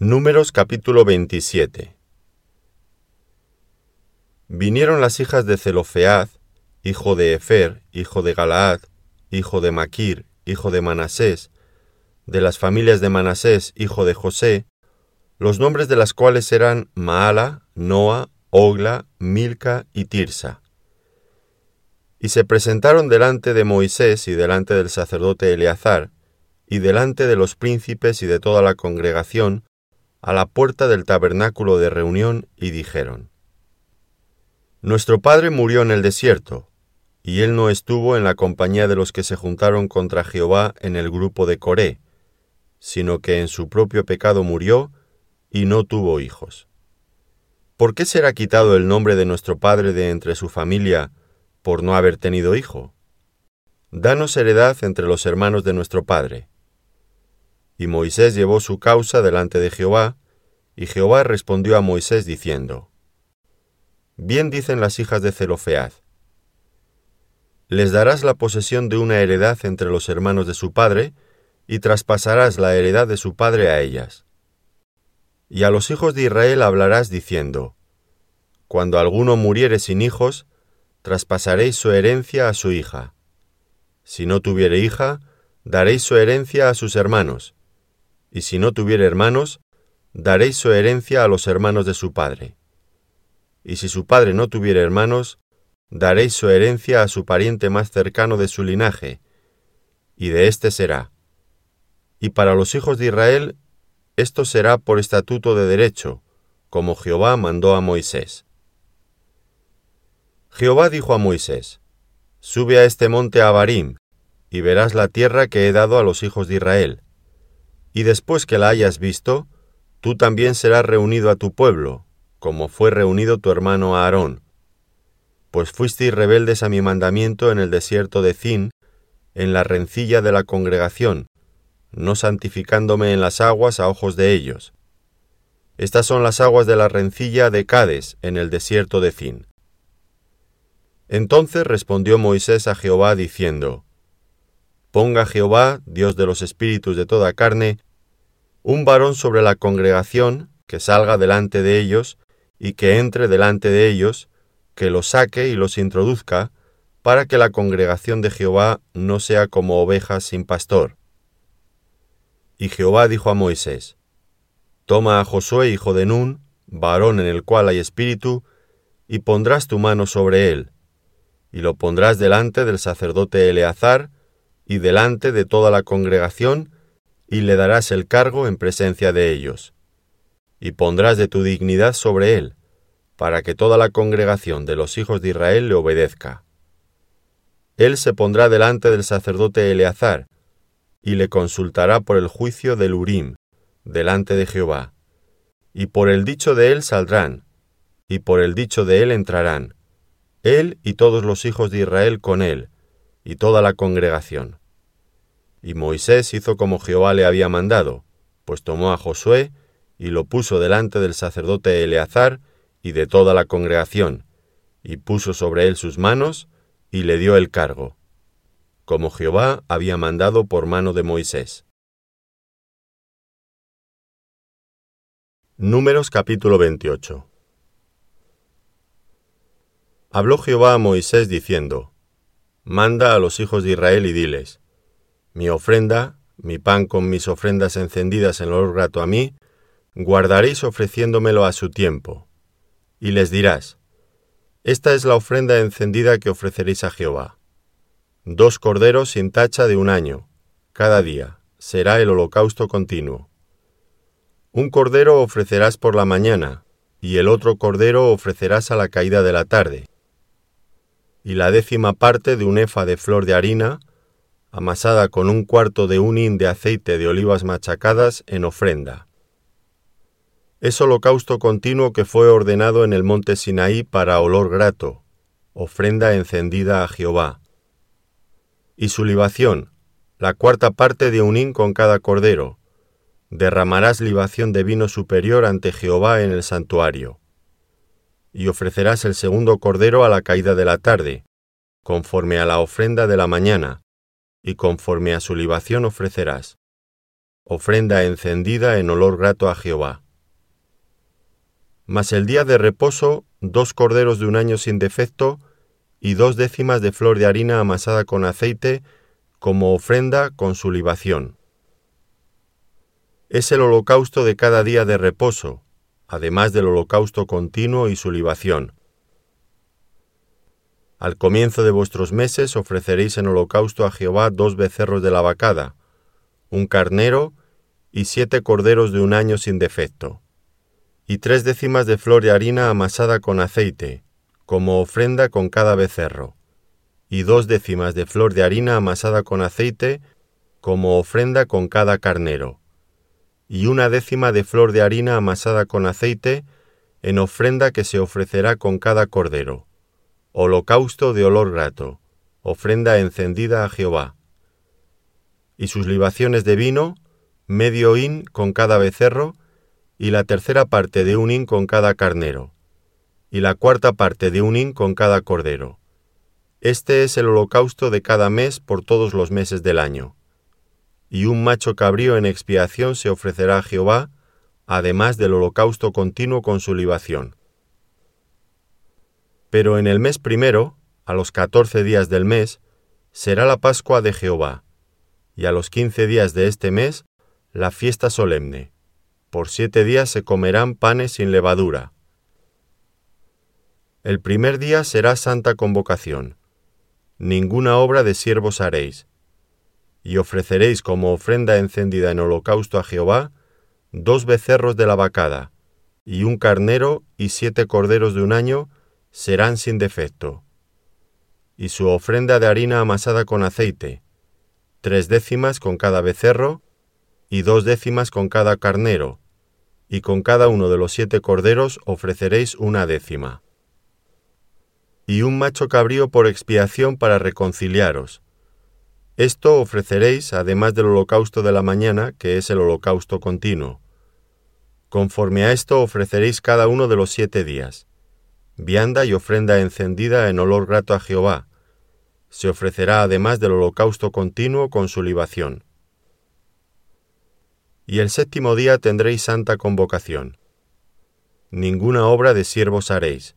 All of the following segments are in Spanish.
Números capítulo 27 Vinieron las hijas de Zelofead, hijo de Efer, hijo de Galaad, hijo de Maquir, hijo de Manasés, de las familias de Manasés, hijo de José, los nombres de las cuales eran Maala, Noa, Ogla, Milca y Tirsa. Y se presentaron delante de Moisés y delante del sacerdote Eleazar, y delante de los príncipes y de toda la congregación, a la puerta del tabernáculo de reunión y dijeron, Nuestro Padre murió en el desierto, y él no estuvo en la compañía de los que se juntaron contra Jehová en el grupo de Coré, sino que en su propio pecado murió y no tuvo hijos. ¿Por qué será quitado el nombre de nuestro Padre de entre su familia por no haber tenido hijo? Danos heredad entre los hermanos de nuestro Padre. Y Moisés llevó su causa delante de Jehová, y Jehová respondió a Moisés diciendo, Bien dicen las hijas de Zelofead, les darás la posesión de una heredad entre los hermanos de su padre, y traspasarás la heredad de su padre a ellas. Y a los hijos de Israel hablarás diciendo, Cuando alguno muriere sin hijos, traspasaréis su herencia a su hija. Si no tuviere hija, daréis su herencia a sus hermanos, y si no tuviere hermanos, daréis su herencia a los hermanos de su padre. Y si su padre no tuviere hermanos, daréis su herencia a su pariente más cercano de su linaje, y de éste será. Y para los hijos de Israel, esto será por estatuto de derecho, como Jehová mandó a Moisés. Jehová dijo a Moisés, Sube a este monte Abarim, y verás la tierra que he dado a los hijos de Israel, y después que la hayas visto, tú también serás reunido a tu pueblo, como fue reunido tu hermano Aarón. Pues fuisteis rebeldes a mi mandamiento en el desierto de Zin, en la rencilla de la congregación, no santificándome en las aguas a ojos de ellos. Estas son las aguas de la rencilla de Cades, en el desierto de Zin. Entonces respondió Moisés a Jehová diciendo, Ponga Jehová, Dios de los espíritus de toda carne, un varón sobre la congregación, que salga delante de ellos, y que entre delante de ellos, que los saque y los introduzca, para que la congregación de Jehová no sea como ovejas sin pastor. Y Jehová dijo a Moisés, Toma a Josué hijo de Nun, varón en el cual hay espíritu, y pondrás tu mano sobre él, y lo pondrás delante del sacerdote Eleazar, y delante de toda la congregación, y le darás el cargo en presencia de ellos. Y pondrás de tu dignidad sobre él, para que toda la congregación de los hijos de Israel le obedezca. Él se pondrá delante del sacerdote Eleazar, y le consultará por el juicio del Urim, delante de Jehová. Y por el dicho de él saldrán, y por el dicho de él entrarán, él y todos los hijos de Israel con él, y toda la congregación. Y Moisés hizo como Jehová le había mandado, pues tomó a Josué y lo puso delante del sacerdote Eleazar y de toda la congregación, y puso sobre él sus manos, y le dio el cargo, como Jehová había mandado por mano de Moisés. Números capítulo 28 Habló Jehová a Moisés diciendo, Manda a los hijos de Israel y diles, Mi ofrenda, mi pan con mis ofrendas encendidas en olor grato a mí, guardaréis ofreciéndomelo a su tiempo. Y les dirás, Esta es la ofrenda encendida que ofreceréis a Jehová. Dos corderos sin tacha de un año, cada día, será el holocausto continuo. Un cordero ofrecerás por la mañana, y el otro cordero ofrecerás a la caída de la tarde y la décima parte de un efa de flor de harina, amasada con un cuarto de un hin de aceite de olivas machacadas en ofrenda. Es holocausto continuo que fue ordenado en el monte Sinaí para olor grato, ofrenda encendida a Jehová. Y su libación, la cuarta parte de un hin con cada cordero. Derramarás libación de vino superior ante Jehová en el santuario y ofrecerás el segundo cordero a la caída de la tarde, conforme a la ofrenda de la mañana, y conforme a su libación ofrecerás. ofrenda encendida en olor grato a Jehová. Mas el día de reposo, dos corderos de un año sin defecto, y dos décimas de flor de harina amasada con aceite, como ofrenda con su libación. Es el holocausto de cada día de reposo, además del holocausto continuo y su libación. Al comienzo de vuestros meses ofreceréis en holocausto a Jehová dos becerros de la vacada, un carnero y siete corderos de un año sin defecto, y tres décimas de flor de harina amasada con aceite, como ofrenda con cada becerro, y dos décimas de flor de harina amasada con aceite, como ofrenda con cada carnero, y una décima de flor de harina amasada con aceite, en ofrenda que se ofrecerá con cada cordero, holocausto de olor grato, ofrenda encendida a Jehová. Y sus libaciones de vino, medio hin con cada becerro, y la tercera parte de un hin con cada carnero, y la cuarta parte de un hin con cada cordero. Este es el holocausto de cada mes por todos los meses del año. Y un macho cabrío en expiación se ofrecerá a Jehová, además del holocausto continuo con su libación. Pero en el mes primero, a los catorce días del mes, será la Pascua de Jehová, y a los quince días de este mes la fiesta solemne. Por siete días se comerán panes sin levadura. El primer día será santa convocación. Ninguna obra de siervos haréis. Y ofreceréis como ofrenda encendida en holocausto a Jehová dos becerros de la vacada, y un carnero y siete corderos de un año serán sin defecto. Y su ofrenda de harina amasada con aceite, tres décimas con cada becerro, y dos décimas con cada carnero, y con cada uno de los siete corderos ofreceréis una décima. Y un macho cabrío por expiación para reconciliaros. Esto ofreceréis además del holocausto de la mañana, que es el holocausto continuo. Conforme a esto ofreceréis cada uno de los siete días, vianda y ofrenda encendida en olor grato a Jehová. Se ofrecerá además del holocausto continuo con su libación y el séptimo día tendréis santa convocación. Ninguna obra de siervos haréis.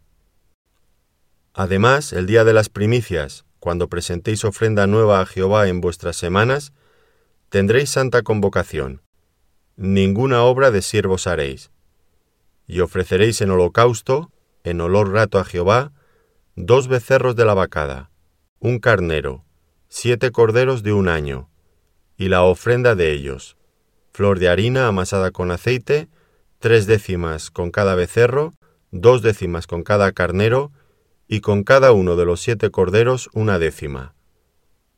Además, el día de las primicias, cuando presentéis ofrenda nueva a Jehová en vuestras semanas, tendréis santa convocación. Ninguna obra de siervos haréis. Y ofreceréis en holocausto, en olor rato a Jehová, dos becerros de la vacada, un carnero, siete corderos de un año, y la ofrenda de ellos flor de harina amasada con aceite, tres décimas con cada becerro, dos décimas con cada carnero, y con cada uno de los siete corderos una décima,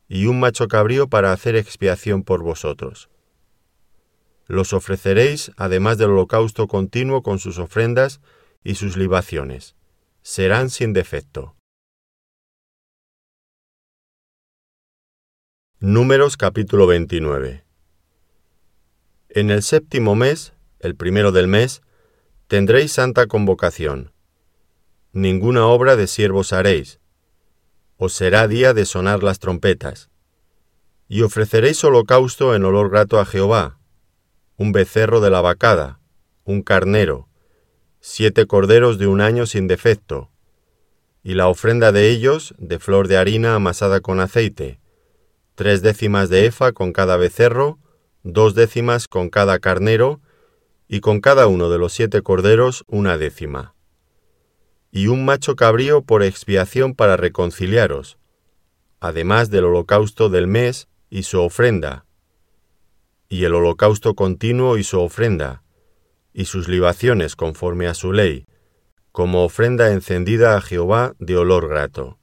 y un macho cabrío para hacer expiación por vosotros. Los ofreceréis además del holocausto continuo con sus ofrendas y sus libaciones. Serán sin defecto. Números capítulo 29 en el séptimo mes, el primero del mes, tendréis santa convocación. Ninguna obra de siervos haréis. Os será día de sonar las trompetas. Y ofreceréis holocausto en olor grato a Jehová, un becerro de la vacada, un carnero, siete corderos de un año sin defecto, y la ofrenda de ellos de flor de harina amasada con aceite, tres décimas de efa con cada becerro, dos décimas con cada carnero, y con cada uno de los siete corderos una décima. Y un macho cabrío por expiación para reconciliaros, además del holocausto del mes y su ofrenda, y el holocausto continuo y su ofrenda, y sus libaciones conforme a su ley, como ofrenda encendida a Jehová de olor grato.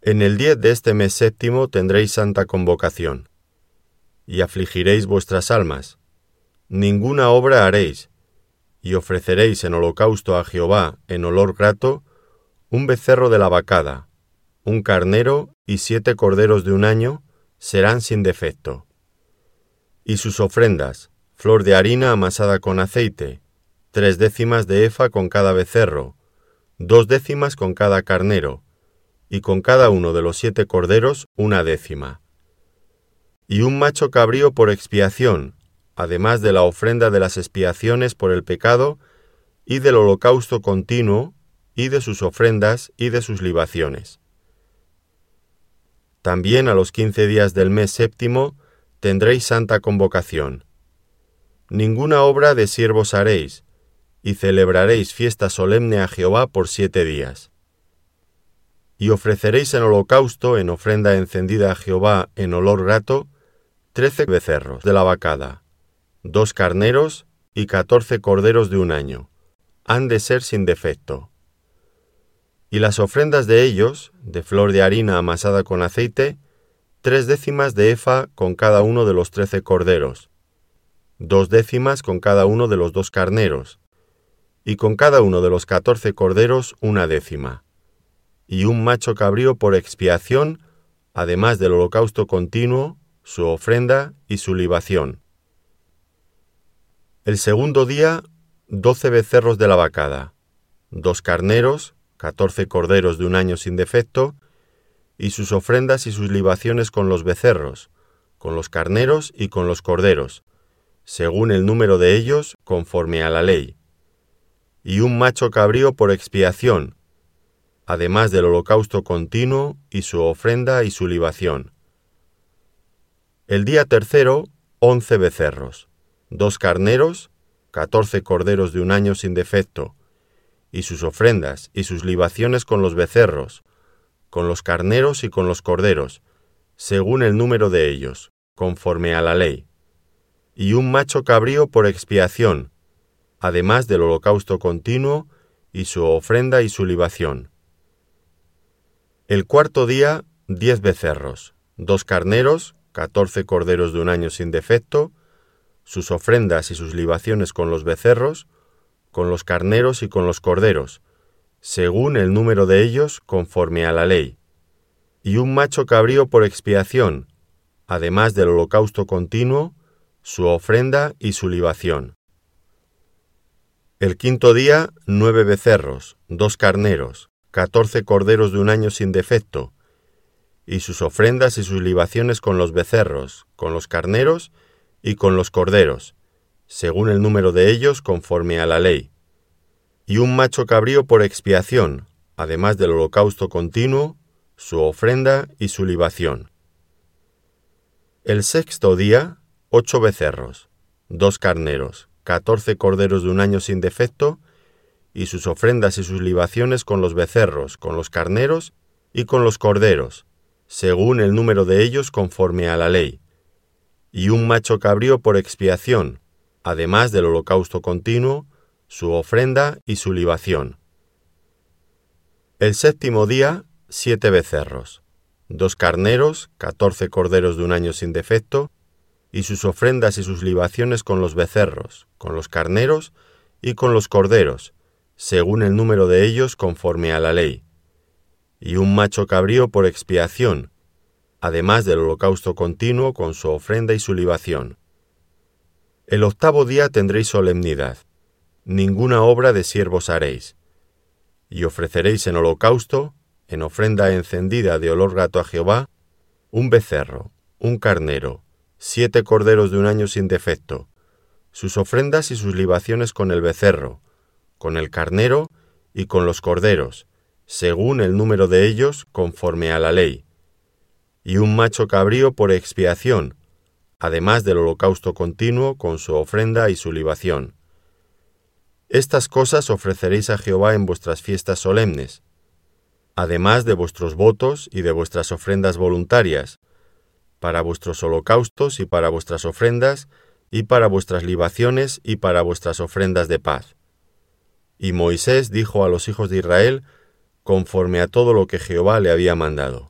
En el diez de este mes séptimo tendréis santa convocación y afligiréis vuestras almas. Ninguna obra haréis, y ofreceréis en holocausto a Jehová en olor grato un becerro de la vacada, un carnero y siete corderos de un año serán sin defecto. Y sus ofrendas, flor de harina amasada con aceite, tres décimas de efa con cada becerro, dos décimas con cada carnero, y con cada uno de los siete corderos una décima y un macho cabrío por expiación, además de la ofrenda de las expiaciones por el pecado, y del holocausto continuo, y de sus ofrendas y de sus libaciones. También a los quince días del mes séptimo tendréis santa convocación. Ninguna obra de siervos haréis, y celebraréis fiesta solemne a Jehová por siete días. Y ofreceréis en holocausto, en ofrenda encendida a Jehová en olor grato, trece becerros de la vacada, dos carneros y catorce corderos de un año. Han de ser sin defecto. Y las ofrendas de ellos, de flor de harina amasada con aceite, tres décimas de efa con cada uno de los trece corderos, dos décimas con cada uno de los dos carneros, y con cada uno de los catorce corderos una décima, y un macho cabrío por expiación, además del holocausto continuo, su ofrenda y su libación. El segundo día, doce becerros de la vacada, dos carneros, catorce corderos de un año sin defecto, y sus ofrendas y sus libaciones con los becerros, con los carneros y con los corderos, según el número de ellos, conforme a la ley, y un macho cabrío por expiación, además del holocausto continuo y su ofrenda y su libación. El día tercero, once becerros, dos carneros, catorce corderos de un año sin defecto, y sus ofrendas y sus libaciones con los becerros, con los carneros y con los corderos, según el número de ellos, conforme a la ley, y un macho cabrío por expiación, además del holocausto continuo y su ofrenda y su libación. El cuarto día, diez becerros, dos carneros, catorce corderos de un año sin defecto, sus ofrendas y sus libaciones con los becerros, con los carneros y con los corderos, según el número de ellos conforme a la ley, y un macho cabrío por expiación, además del holocausto continuo, su ofrenda y su libación. El quinto día, nueve becerros, dos carneros, catorce corderos de un año sin defecto, y sus ofrendas y sus libaciones con los becerros, con los carneros y con los corderos, según el número de ellos conforme a la ley y un macho cabrío por expiación, además del holocausto continuo, su ofrenda y su libación. El sexto día, ocho becerros, dos carneros, catorce corderos de un año sin defecto, y sus ofrendas y sus libaciones con los becerros, con los carneros y con los corderos, según el número de ellos conforme a la ley, y un macho cabrío por expiación, además del holocausto continuo, su ofrenda y su libación. El séptimo día, siete becerros, dos carneros, catorce corderos de un año sin defecto, y sus ofrendas y sus libaciones con los becerros, con los carneros y con los corderos, según el número de ellos conforme a la ley, y un macho cabrío por expiación, además del holocausto continuo con su ofrenda y su libación. El octavo día tendréis solemnidad ninguna obra de siervos haréis. Y ofreceréis en holocausto, en ofrenda encendida de olor grato a Jehová, un becerro, un carnero, siete corderos de un año sin defecto, sus ofrendas y sus libaciones con el becerro, con el carnero y con los corderos, según el número de ellos conforme a la ley, y un macho cabrío por expiación, además del holocausto continuo con su ofrenda y su libación. Estas cosas ofreceréis a Jehová en vuestras fiestas solemnes, además de vuestros votos y de vuestras ofrendas voluntarias, para vuestros holocaustos y para vuestras ofrendas, y para vuestras libaciones y para vuestras ofrendas de paz. Y Moisés dijo a los hijos de Israel, conforme a todo lo que Jehová le había mandado.